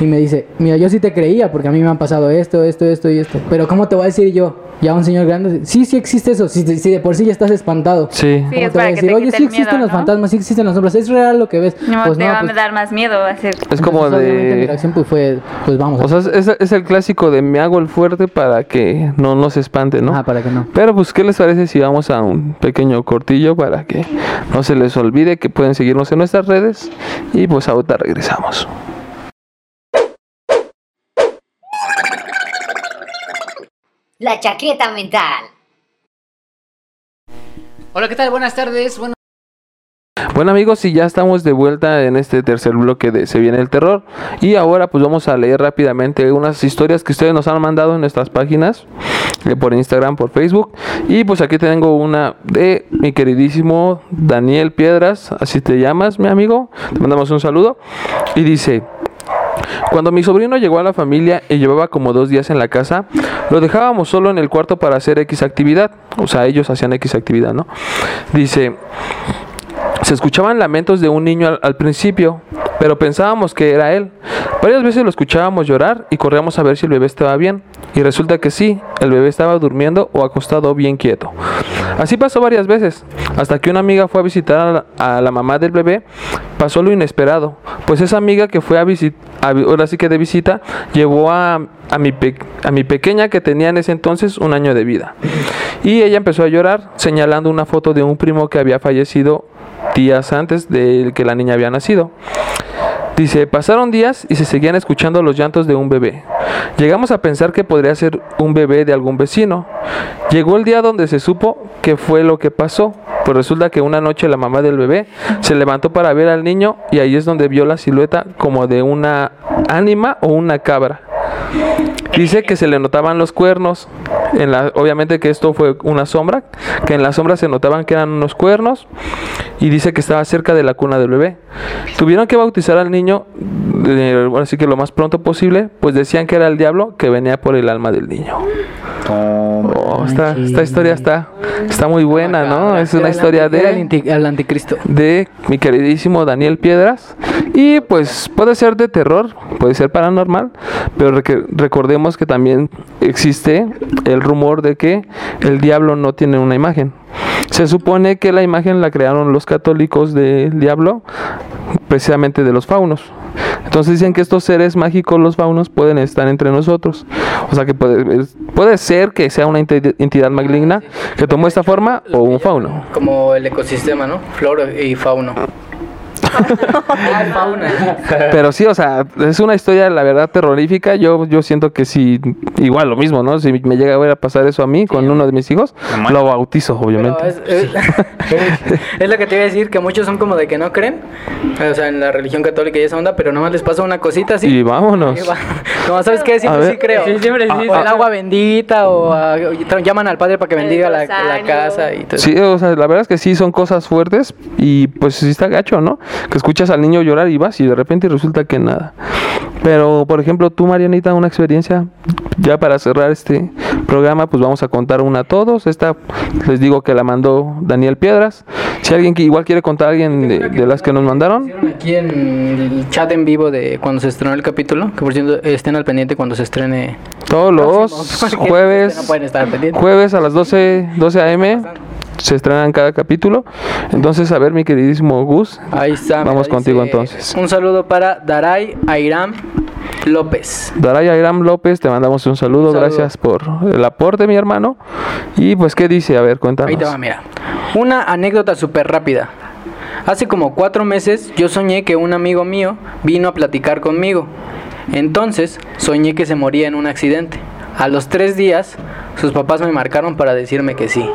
Y me dice, mira, yo sí te creía porque a mí me han pasado esto, esto, esto y esto. Pero ¿cómo te voy a decir yo, ya un señor grande? Sí, sí existe eso. Si, si de por sí ya estás espantado. Sí. Sí, ¿Cómo es te voy a decir, te oye, sí existen miedo, los ¿no? fantasmas, sí existen las sombras, es real lo que ves. No, pues te no, va a pues, dar más miedo hacer. Es como entonces, obviamente, mi de... reacción pues fue, pues vamos. O sea, es, es el clásico de me hago el fuerte para que no nos espante, ¿no? Ah, para que no. Pero pues, ¿qué les parece si vamos a un pequeño cortillo para que no se les olvide que pueden seguirnos en nuestras redes? Y pues ahorita regresamos. La chaqueta mental. Hola, ¿qué tal? Buenas tardes. Bueno, Bueno amigos, y ya estamos de vuelta en este tercer bloque de Se viene el terror. Y ahora pues vamos a leer rápidamente unas historias que ustedes nos han mandado en nuestras páginas, eh, por Instagram, por Facebook. Y pues aquí tengo una de mi queridísimo Daniel Piedras, así te llamas mi amigo. Te mandamos un saludo. Y dice... Cuando mi sobrino llegó a la familia y llevaba como dos días en la casa, lo dejábamos solo en el cuarto para hacer X actividad. O sea, ellos hacían X actividad, ¿no? Dice, se escuchaban lamentos de un niño al, al principio, pero pensábamos que era él. Varias veces lo escuchábamos llorar y corríamos a ver si el bebé estaba bien. Y resulta que sí, el bebé estaba durmiendo o acostado bien quieto. Así pasó varias veces, hasta que una amiga fue a visitar a la, mamá del bebé. Pasó lo inesperado, pues esa amiga que fue a visitar, ahora sí que de visita, llevó a, mi a mi pequeña que tenía en ese entonces un año de vida. Y ella empezó a llorar, señalando una foto de un primo que había fallecido días antes de que la niña había nacido. Dice, pasaron días y se seguían escuchando los llantos de un bebé. Llegamos a pensar que podría ser un bebé de algún vecino. Llegó el día donde se supo qué fue lo que pasó. Pues resulta que una noche la mamá del bebé se levantó para ver al niño y ahí es donde vio la silueta como de una ánima o una cabra. Dice que se le notaban los cuernos. En la, obviamente que esto fue una sombra, que en la sombra se notaban que eran unos cuernos y dice que estaba cerca de la cuna del bebé. Tuvieron que bautizar al niño, eh, así que lo más pronto posible, pues decían que era el diablo que venía por el alma del niño. Oh, esta, esta historia está, está muy buena, ¿no? Es una historia de, anticristo. de mi queridísimo Daniel Piedras. Y pues puede ser de terror, puede ser paranormal, pero recordemos que también existe el rumor de que el diablo no tiene una imagen. Se supone que la imagen la crearon los católicos del diablo, precisamente de los faunos. Entonces dicen que estos seres mágicos, los faunos, pueden estar entre nosotros. O sea que puede, ser que sea una enti- entidad maligna que tomó esta forma o un fauno. Como el ecosistema, ¿no? Flora y fauna. Fauna. Pero sí, o sea, es una historia, la verdad, terrorífica. Yo, yo siento que si, igual lo mismo, ¿no? Si me llega a ver a pasar eso a mí con uno de mis hijos, lo bautizo, obviamente. es, es- es lo que te iba a decir, que muchos son como de que no creen, o sea, en la religión católica y esa onda, pero nomás les pasa una cosita así. Y vámonos. Y va- No, ¿sabes qué? A Siempre sí creo. Sí, siempre sí, O el agua bendita, o a- llaman al padre para que bendiga la, casa y todo. Sí, o sea, la verdad es que sí son cosas fuertes y pues sí está gacho, ¿no? Que escuchas al niño llorar y vas y de repente resulta que nada. Pero, por ejemplo, tú, Marianita, una experiencia, ya para cerrar este programa, pues vamos a contar una a todos. Esta, les digo que la mandó Daniel Piedras. Si alguien que igual quiere contar a alguien de, de las que nos mandaron, aquí en el chat en vivo de cuando se estrenó el capítulo, que por cierto estén al pendiente cuando se estrene. todos los próximo, jueves, No pueden estar pendientes. jueves a las 12, 12 a.m. se estrenan cada capítulo. Entonces, a ver, mi queridísimo Gus, Ahí está. Vamos contigo, dice, entonces. Un saludo para Daray Airam López. Daraya Iram López, te mandamos un saludo, Un saludo. gracias por el aporte, mi hermano. Y pues, ¿qué dice? A ver, cuéntanos. Ahí te va, mira. Una anécdota súper rápida. Hace como cuatro meses yo soñé que un amigo mío vino a platicar conmigo. Entonces soñé que se moría en un accidente. A los tres días sus papás me marcaron para decirme que sí.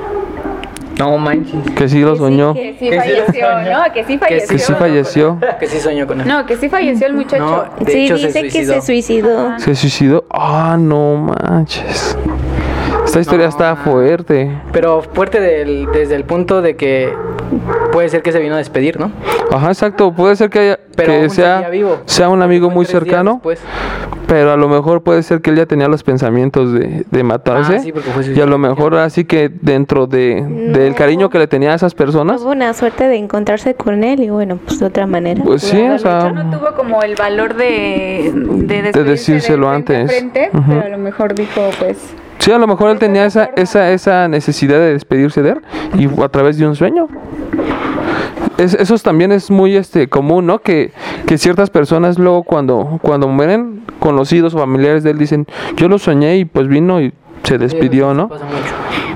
No manches. Que sí lo soñó, Que sí falleció, ¿no? Que sí falleció. que sí falleció, Que sí soñó con él. No, que sí falleció el muchacho. No, de sí, hecho se dice que suicidó. se suicidó. se suicidó. Ah, no manches. Esta historia No, está fuerte. Pero fuerte del- desde el punto de que puede ser que se vino a despedir, ¿no? Ajá, exacto. Puede ser que, haya, Pero que sea, seguía vivo. sea un amigo muy cercano, pero a lo mejor puede ser que él ya tenía los pensamientos de, de matarse. Ah, sí, porque fue y a lo mejor así que dentro de, del No. cariño que le tenía a esas personas, Tuvo una suerte de encontrarse con él y bueno, pues de otra manera. pues sí, o sea, no tuvo como el valor de, de, despedirse decírselo de antes. frente, pero a lo mejor dijo, pues, sí, a lo mejor él tenía esa, esa, esa necesidad de despedirse de él y a través de un sueño. Es- eso es- también es muy este común, ¿no? Que, que ciertas personas luego cuando, cuando mueren, conocidos o familiares de él dicen, yo lo soñé y pues vino y se despidió, ¿no?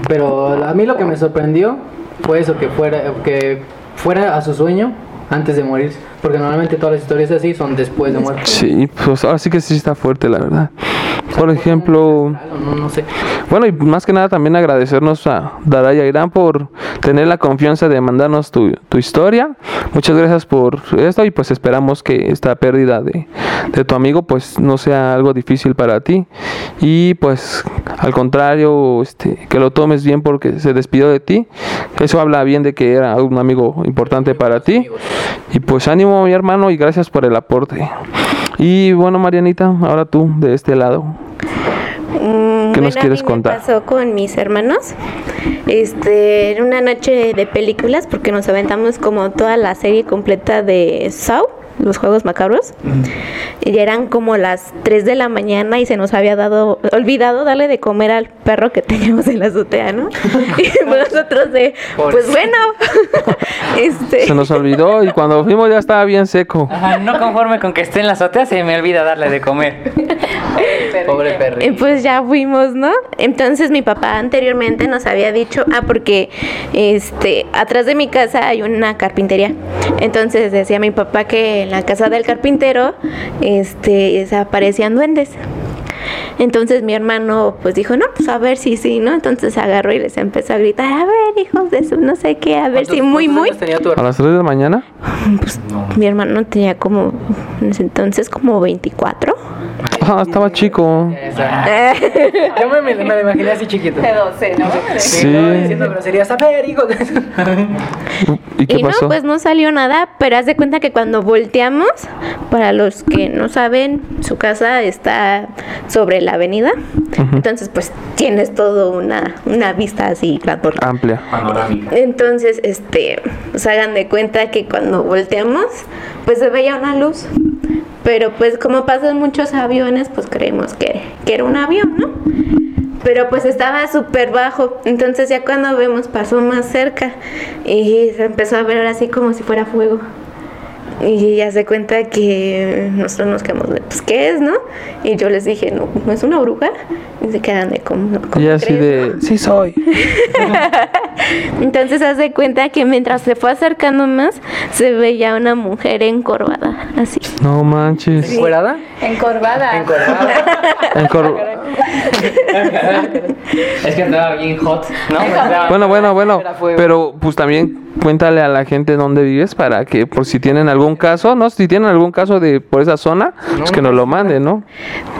Pero a mí lo que me sorprendió fue eso, que fuera, que fuera a su sueño antes de morir. Porque normalmente todas las historias así son después de muerte. Sí, pues ahora sí que sí está fuerte, la verdad. Por ejemplo, No, no sé. bueno, y más que nada también agradecernos a Daraya Irán por tener la confianza de mandarnos tu, tu historia. Muchas gracias por esto y pues esperamos que esta pérdida de, de tu amigo pues no sea algo difícil para ti. Y pues al contrario, este, que lo tomes bien porque se despidió de ti. Eso habla bien de que era un amigo importante para ti. Y pues ánimo mi hermano y gracias por el aporte. Y bueno Marianita, ahora tú de este lado. Mm, ¿Qué nos a quieres mí contar? Me pasó con mis hermanos. Este, en una noche de películas, porque nos aventamos como toda la serie completa de Saw, los juegos macabros. Y ya eran como las 3 de la mañana y se nos había dado, olvidado darle de comer al perro que teníamos en la azotea, ¿no? y nosotros de, pues bueno, este. Se nos olvidó y cuando fuimos ya estaba bien seco. Ajá, no conforme con que esté en la azotea, se me olvida darle de comer. Pobre perro. Eh, Pues ya fuimos, ¿no? Entonces mi papá anteriormente nos había dicho, ah, porque este atrás de mi casa hay una carpintería. Entonces decía mi papá que en la casa del carpintero este aparecían duendes. Entonces mi hermano pues dijo, no, pues a ver si sí, ¿no? Entonces agarró y les empezó a gritar, a ver, hijos de su no sé qué, a ver si muy, ¿Cuántos muy. años tenía tu A las 3 de la mañana. Mi hermano tenía como, en ese entonces como 24. Ah, estaba chico. Yo me, me, me lo imaginé así chiquito. De 12, ¿no? Sí. No, diciendo groserías. A ver, hijo de... ¿Y qué y no, pasó? pues no salió nada, pero haz de cuenta que cuando volteamos, para los que no saben, su casa está sobre la avenida. Entonces, pues tienes todo una, una vista así grandota. Amplia. Entonces, este, pues hagan de cuenta que cuando volteamos, pues se veía una luz. Pero pues como pasan muchos aviones, pues creemos que, que era un avión, ¿no? Pero pues estaba súper bajo. Entonces ya cuando vemos pasó más cerca y se empezó a ver así como si fuera fuego. Y ya se cuenta que nosotros nos quedamos de, pues, ¿qué es, no? Y yo les dije, no, ¿no es una bruja? Y se quedan de, ¿cómo, cómo Y así crees, no?". de, sí soy. Entonces haz de cuenta que mientras se fue acercando más, se veía una mujer encorvada, así. No manches. ¿Encuerada? Encorvada. Encuerada. Encor- Es que andaba bien hot, ¿no? Bueno, bueno, bueno. Pero pues también cuéntale a la gente dónde vives para que por si tienen algún caso, ¿no? Si tienen algún caso de por esa zona, pues que nos lo manden, ¿no?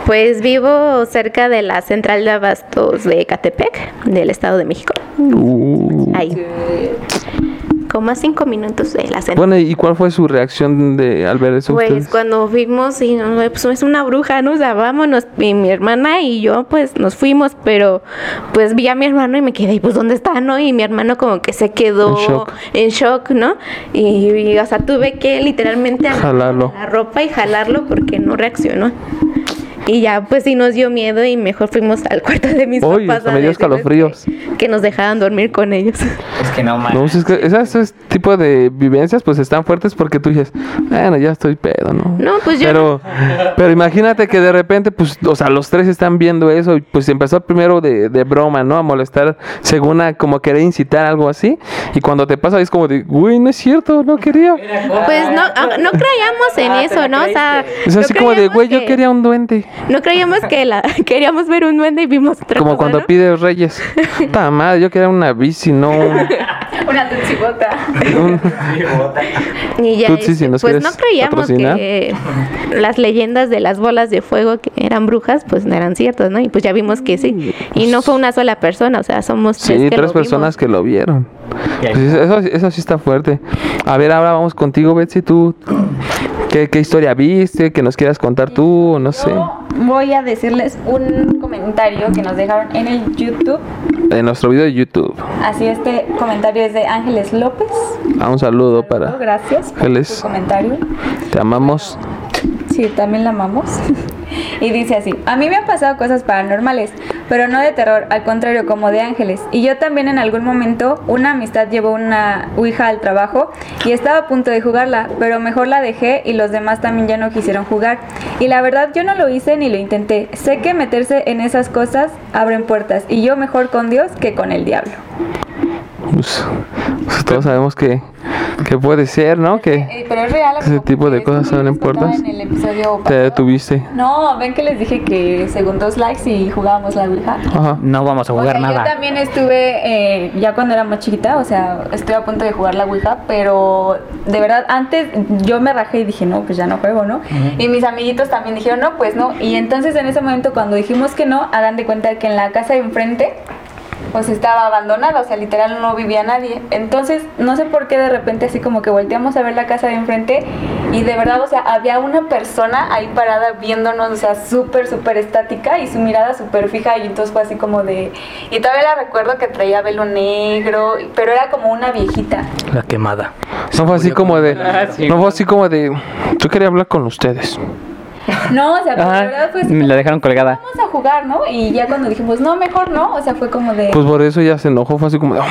Pues vivo cerca de la central de abastos de Catepec, del Estado de México. Uh. Ahí. Como a cinco minutos de la central. Bueno, ¿y cuál fue su reacción de al ver eso Pues ustedes? cuando vimos y no, pues es una bruja, ¿no? O sea, vámonos. Y mi hermana y yo, pues nos fuimos, pero pues vi a mi hermano y me quedé, ¿y pues dónde está, no? Y mi hermano como que se quedó En shock. en shock, ¿no? Y, y, o sea, tuve que literalmente Jalarlo. la ropa y jalarlo porque no reaccionó. Y ya, pues sí nos dio miedo y mejor fuimos al cuarto de mis papás. me dio escalofríos. Que, que nos dejaran dormir con ellos. Es que no, man. No, es que esas- ese tipo de vivencias pues están fuertes porque tú dices, bueno, ya estoy pedo, ¿no? No, pues yo Pero, pero imagínate que de repente, pues, o sea, los tres están viendo eso y pues empezó primero de, de broma, ¿no? A molestar, según a como querer incitar algo así. Y cuando te pasa es como de, uy, no es cierto, no quería. Pues no, ah, no creíamos en Ah, eso, ¿no? O sea, Es no así como de, güey, yo que- quería un duende. No creíamos que la queríamos ver un duende y vimos otra Como cosa, cuando ¿no? pides reyes. Puta madre, yo quería una bici, no un- Una tutsibota. un- Y ya, si este, nos pues quieres no creíamos patrocinar. que las leyendas de las bolas de fuego que eran brujas, pues no eran ciertas, ¿no? Y pues ya vimos que sí. Y no fue una sola persona, o sea, somos tres Sí, que tres lo personas vimos. que lo vieron. Pues eso, eso sí está fuerte. A ver, ahora vamos contigo, Betsy. ¿Tú qué, qué historia viste? Que nos quieras contar tú, no sé. Yo voy a decirles un comentario que nos dejaron en el YouTube. En nuestro video de YouTube. Así este comentario es de Ángeles López. Ah, un saludo para. Gracias por Ángeles. su comentario. Te amamos. Sí, también la amamos. y dice así, a mí me han pasado cosas paranormales, pero no de terror, al contrario, como de ángeles. Y yo también en algún momento, una amistad llevó una Ouija al trabajo y estaba a punto de jugarla, pero mejor la dejé y los demás también ya no quisieron jugar. Y la verdad yo no lo hice ni lo intenté. Sé que meterse en esas cosas abren puertas y yo mejor con Dios que con el diablo. Pues, pues todos sabemos que, que puede ser, ¿no? Que Eh, pero es real. ese tipo de cosas contaba puertas. En el episodio te detuviste. No, ven que les dije que según dos likes y jugábamos la Ouija. Ajá. No vamos a O jugar sea, nada. Yo también estuve, eh, ya cuando era más chiquita, o sea, estuve a punto de jugar la Ouija, pero de verdad, antes yo me rajé y dije, no, pues ya no juego, ¿no? Y mis amiguitos también dijeron, no, pues no. Y entonces en ese momento, cuando dijimos que no, hagan de cuenta que en la casa de enfrente, pues estaba abandonada, o sea, literal no vivía nadie. Entonces, no sé por qué de repente así como que volteamos a ver la casa de enfrente y de verdad, o sea, había una persona ahí parada viéndonos, o sea, súper, súper estática y su mirada súper fija y entonces fue así como de... Y todavía la recuerdo que traía velo negro, pero era como una viejita. La quemada. No fue así como de. No fue así como de. Yo quería hablar con ustedes. No, o sea, Ajá, verdad pues... me la dejaron colgada. Vamos a jugar, ¿no? Y ya cuando dijimos, no, mejor no, o sea, fue como de... Pues por eso ya se enojó. Fue así como de.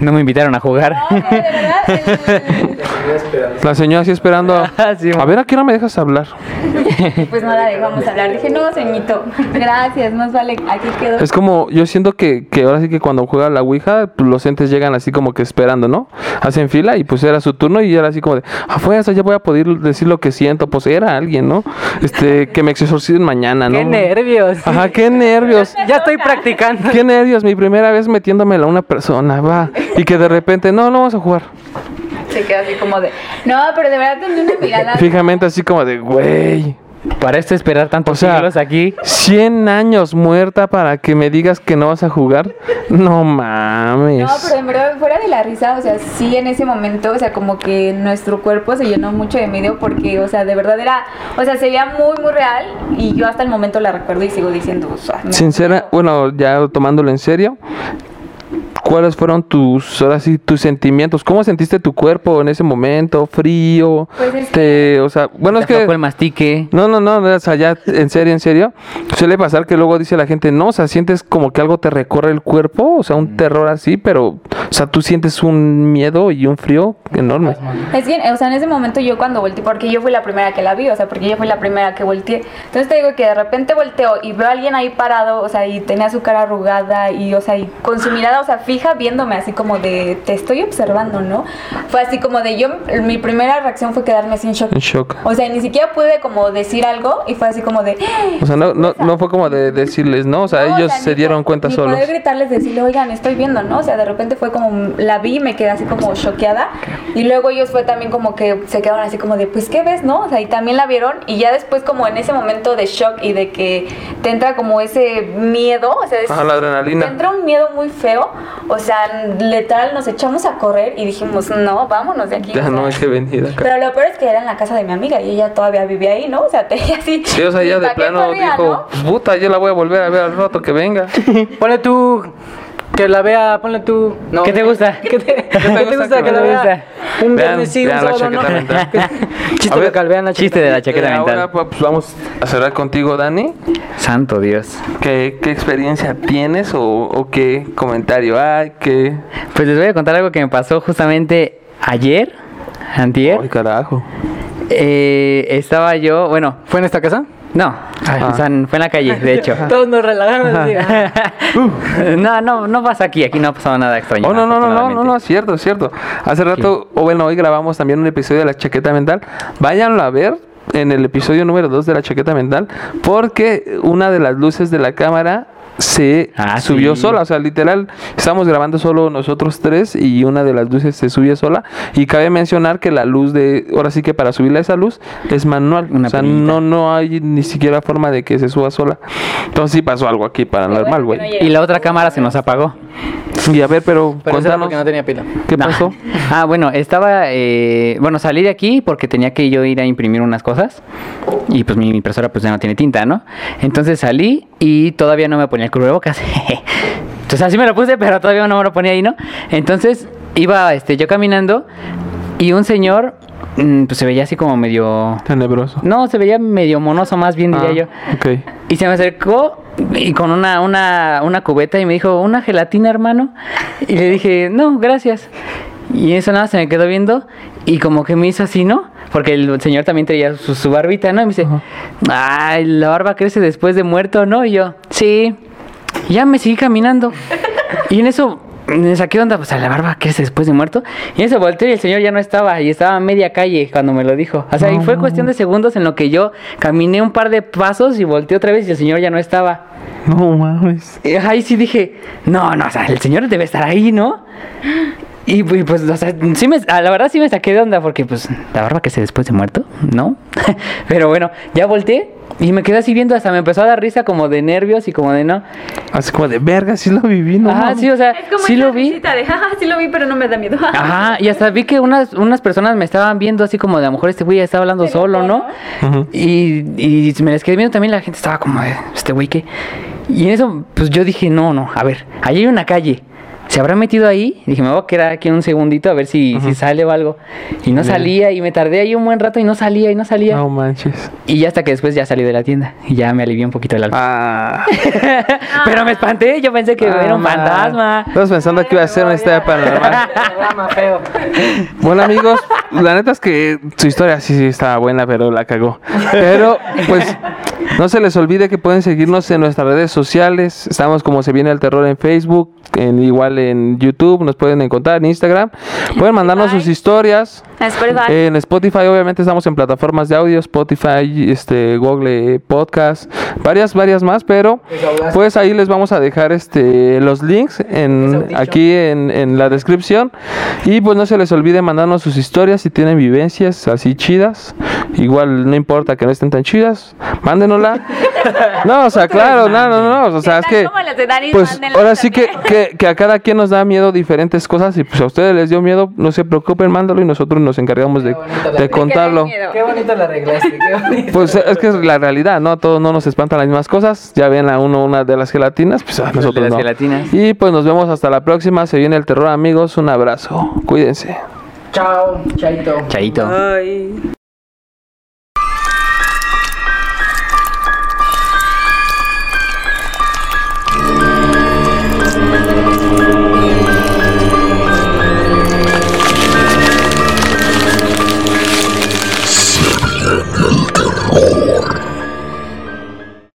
No me invitaron a jugar. No, no, de verdad, el- La señora así esperando. A, Ah, sí, a ver, ¿a qué hora me dejas hablar? pues no la dejamos hablar. Dije, no, ceñito, gracias, más vale, aquí quedó. Es como, yo siento que, que ahora sí que cuando juega la Ouija, pues, los entes llegan así como que esperando, ¿no? Hacen fila y pues era su turno y era así como de, afuera, ya voy a poder decir lo que siento, pues era alguien, ¿no? Este, que me exorcicen mañana, ¿no? ¡Qué nervios! Ajá, qué nervios. Ya estoy practicando. Qué nervios, mi primera vez metiéndomela a una persona, va. Y que de repente, no, no vamos a jugar. Se quedó así como de, no, pero de verdad tenía una mirada. Fijamente así como de, güey. Para esto esperar tantos O sea, siglos aquí. 100 años muerta para que me digas que no vas a jugar. No mames. No, pero en verdad, fuera de la risa, o sea, sí en ese momento, o sea, como que nuestro cuerpo se llenó mucho de miedo porque, o sea, de verdad era, o sea, se veía muy, muy real y yo hasta el momento la recuerdo y sigo diciendo, o sea, Sincera, bueno, ya tomándolo en serio, ¿cuáles fueron tus, ahora sí, tus sentimientos? ¿Cómo sentiste tu cuerpo en ese momento? ¿Frío? Pues es Te- o sea, bueno, es que... el mastique. No, no, no, o sea, ya en serio, en serio, suele pasar que luego dice la gente, no, o sea, sientes como que algo te recorre el cuerpo, o sea, un terror así, pero, o sea, tú sientes un miedo y un frío enorme. Es que, o sea, en ese momento yo cuando volteé, porque yo fui la primera que la vi, o sea, porque yo fui la primera que volteé. Entonces te digo que de repente volteo y veo a alguien ahí parado, o sea, y tenía su cara arrugada y, o sea, y con su mirada, o sea, fija viéndome así como de, te estoy observando, ¿no? Fue así como de, yo, mi primera reacción fue quedarme sin shock. En shock. O sea, ni siquiera pude como decir algo y fue así como de... O sea, no, no, no fue como de decirles, no, o sea, No, ellos sea, se dieron cuenta solos. poder gritarles, decirle, oigan, estoy viendo, ¿no? O sea, de repente fue como, la vi y me quedé así como choqueada. Y luego ellos fue también como que se quedaron así como de, pues, ¿qué ves, no? O sea, y también la vieron. Y ya después como en ese momento de shock y de que te entra como ese miedo, o sea, es- la adrenalina. te entra un miedo muy feo. O sea, literal, nos echamos a correr y dijimos, no, vámonos de aquí. Ya o no hay que venir acá. Pero lo peor es que era en la casa de mi amiga y ella todavía vivía ahí, ¿no? O sea, tenía así. Sí, o sea, ¿y de plano corría, dijo, no? "Pues, puta, yo la voy a volver a ver al rato que venga. Ponle tú. Que la vea, ponle tú. No. ¿Qué te gusta? ¿Qué te, ¿qué te gusta que la ¿Qué te vea? gusta? Un viernes sí, un la sábado no. chaqueta mental. Chiste ver, local, vean la Chiste de la chaqueta Eh, mental. Ahora pues vamos a cerrar contigo, Dani. Santo Dios. ¿Qué, qué experiencia tienes o, o qué comentario hay? ¿Qué... Pues les voy a contar algo que me pasó justamente ayer, antier. Ay, carajo. Eh, estaba yo, bueno, ¿Fue en esta casa? No, o sea, fue en la calle, de hecho. Todos nos ah. no, no, no pasa aquí, aquí no ha pasado nada extraño. Oh, no, no, no, no, no, no, es cierto, es cierto. Hace rato, o bueno, hoy grabamos también un episodio de la chaqueta mental. Váyanlo a ver en el episodio número 2 de la chaqueta mental, porque una de las luces de la cámara se Ah, subió sí. sola, o sea, literal, estamos grabando solo nosotros tres y una de las luces se subió sola. Y cabe mencionar que la luz de, ahora sí que para subirle esa luz es manual, Una o sea, no, no hay ni siquiera forma de que se suba sola. Entonces sí pasó algo aquí paranormal, bueno que no güey. Y la otra cámara se nos apagó. Y a ver, pero, Pero eso era contanos, porque no tenía pila. ¿qué No. pasó? Ah, bueno, estaba, eh, bueno, salí de aquí porque tenía que yo ir a imprimir unas cosas y pues mi, mi impresora pues ya no tiene tinta, ¿no? Entonces salí y todavía no me ponía el cubrebocas. Entonces así me lo puse, pero todavía no me lo ponía ahí, ¿no? Entonces iba este, yo caminando y un señor mm, pues se veía así como medio... Tenebroso. No, se veía medio monoso más bien, diría Ah, yo. Ok. Y se me acercó y con una, una, una cubeta y me dijo, ¿una gelatina, hermano? Y le dije, no, gracias. Y eso nada, se me quedó viendo y como que me hizo así, ¿no? Porque el señor también traía su, su barbita, ¿no? Y me dice, ay, la barba crece después de muerto, ¿no? Y yo, sí. Y ya me seguí caminando. Y en eso me saqué onda, pues a la barba, ¿qué es después de muerto? Y en ese volteé y el señor ya no estaba, y estaba a media calle cuando me lo dijo. O sea, y fue cuestión de segundos en lo que yo caminé un par de pasos y volteé otra vez y el señor ya no estaba. No mames. Y ahí sí dije, no, no, o sea, el señor debe estar ahí, ¿no? Y pues, pues, o sea, sí me, a la verdad sí me saqué de onda porque pues la barba que se después de muerto, ¿no? Pero bueno, ya volteé y me quedé así viendo, hasta me empezó a dar risa como de nervios y como de no. Así como de verga, sí lo viví, ¿no? Ajá, sí, o sea, Es como sí lo vi. de, sí lo vi, pero no me da miedo. Ajá, y hasta vi que unas, unas personas me estaban viendo así como de a lo mejor este güey está hablando solo, ¿no? Y, y me les quedé viendo también, la gente estaba como de este güey que. Y en eso, pues yo dije, no, no, a ver, ahí hay una calle. ¿Se habrá metido ahí? Dije, me voy a quedar aquí un segundito a ver si, si sale o algo. Y no salía, y me tardé ahí un buen rato y no salía, y no salía. No manches. Y ya hasta que después ya salí de la tienda. Y ya me alivié un poquito el alma. Ah. Pero me espanté, yo pensé que era un Ah, fantasma. Estabas pensando que iba a ser una historia paranormal. Bueno amigos, la neta es que su historia sí, sí estaba buena, pero la cagó. Pero pues no se les olvide que pueden seguirnos en nuestras redes sociales. Estamos como se viene el terror en Facebook, en, igual en YouTube, nos pueden encontrar en Instagram. Pueden mandarnos sus historias. Spotify. En Spotify obviamente estamos en plataformas de audio, Spotify, este Google Podcast, varias varias más, pero pues ahí les vamos a dejar este los links en aquí en, en la descripción y pues no se les olvide mandarnos sus historias si tienen vivencias así chidas. Igual no importa que no estén tan chidas, mándenosla. No, o sea, claro, no, no, no, o sea, es que ¿Cómo las de pues ahora sí que, que, que a cada quien nos da miedo diferentes cosas y pues a ustedes les dio miedo, no se preocupen, mándalo y nosotros nos encargamos de, de De contarlo. Qué bonito la arreglaste, qué bonito. Pues es que es la realidad, ¿no? A todos no nos espantan las mismas cosas. Ya ven a uno una de las gelatinas, pues a nosotros las no. gelatinas. Y pues nos vemos hasta la próxima. Se viene el terror, amigos. Un abrazo. Cuídense. Chao, chaito. Chaito. Ay.